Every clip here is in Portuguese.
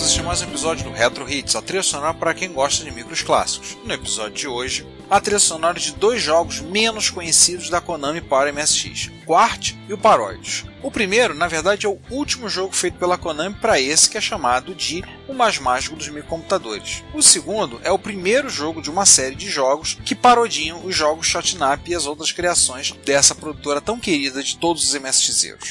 É mais um episódio do Retro Hits, a trilha sonora para quem gosta de micros clássicos. No episódio de hoje, a trilha sonora de dois jogos menos conhecidos da Konami para MSX, Quart e o Parodius. O primeiro, na verdade, é o último jogo feito pela Konami para esse que é chamado de o mais mágico dos microcomputadores. O segundo é o primeiro jogo de uma série de jogos que parodiam os jogos Shotnap e as outras criações dessa produtora tão querida de todos os MSXeiros.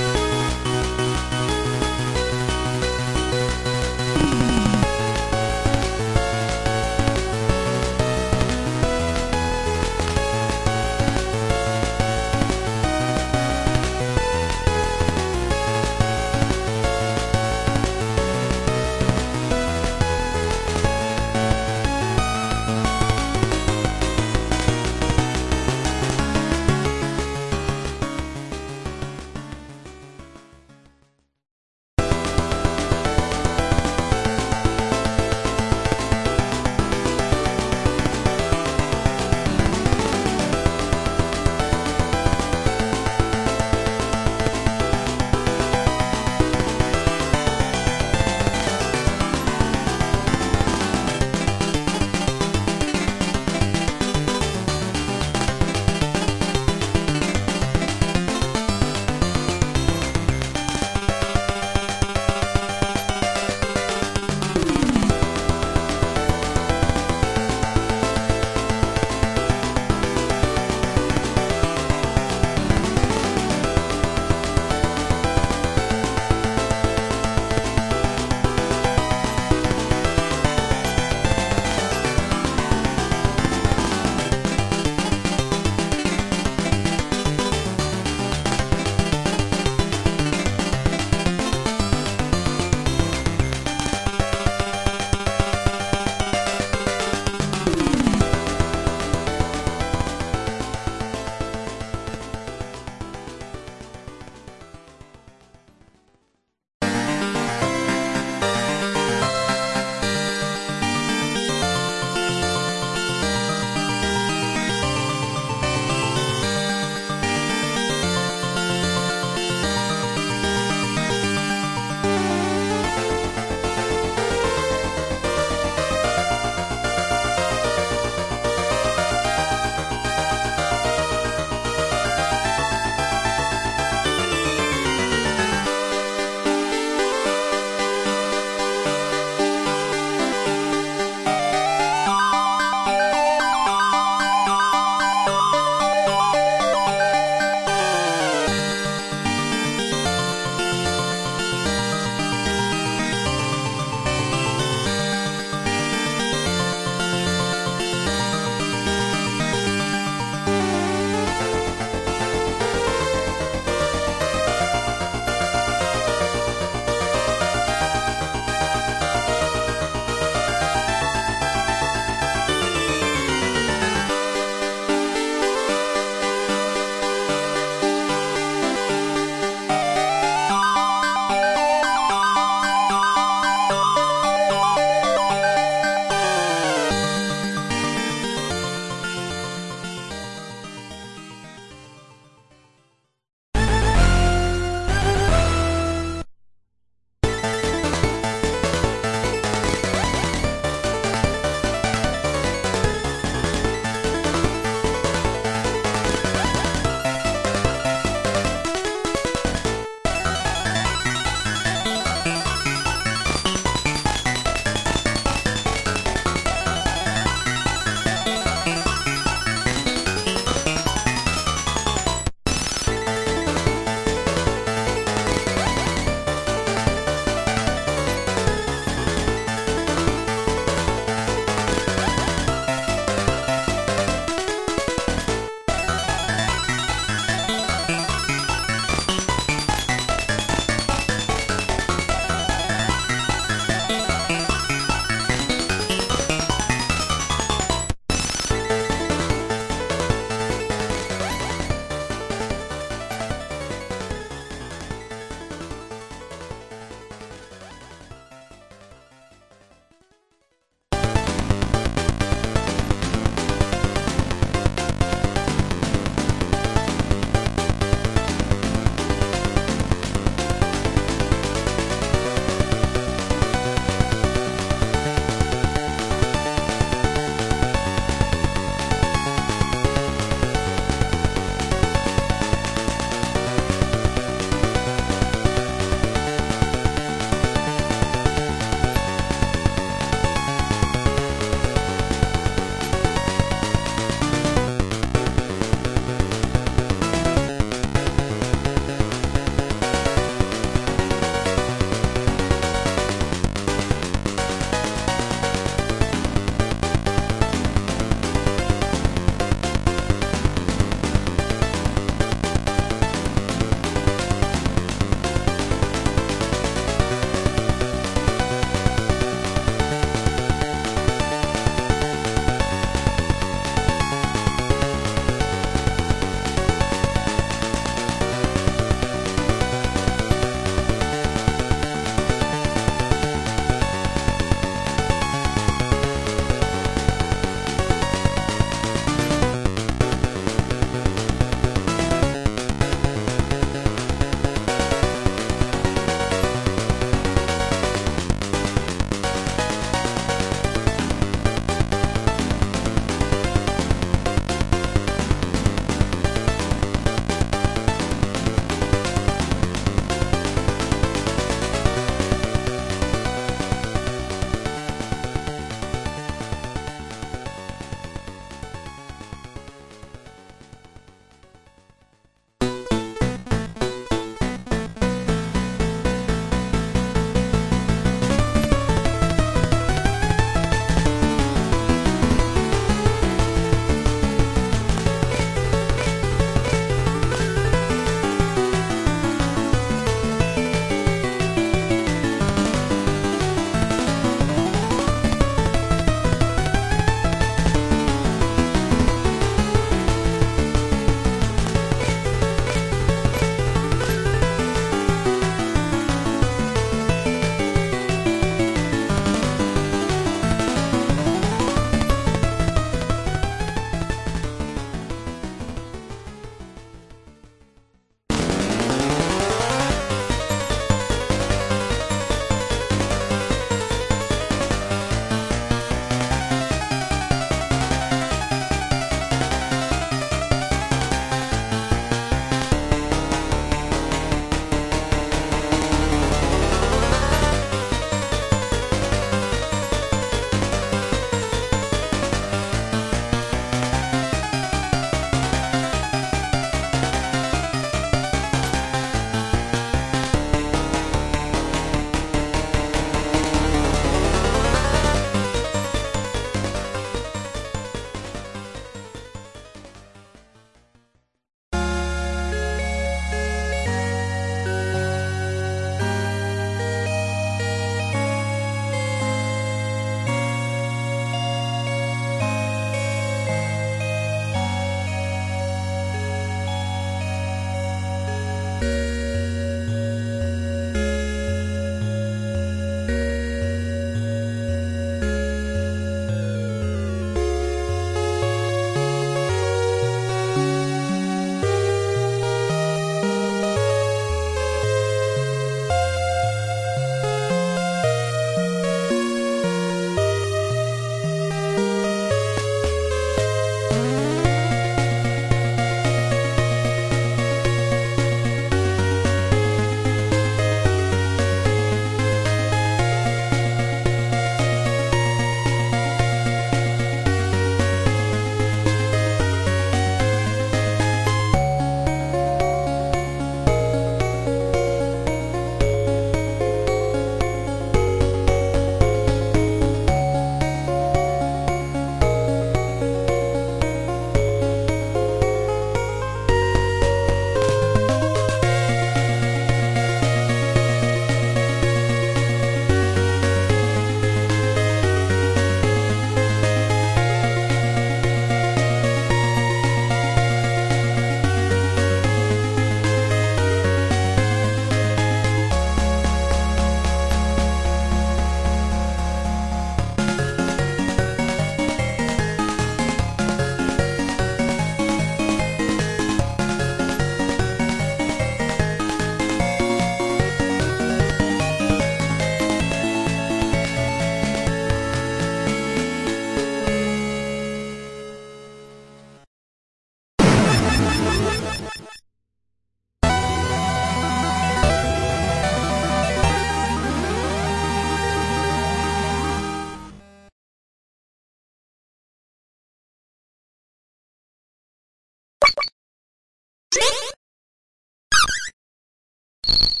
you.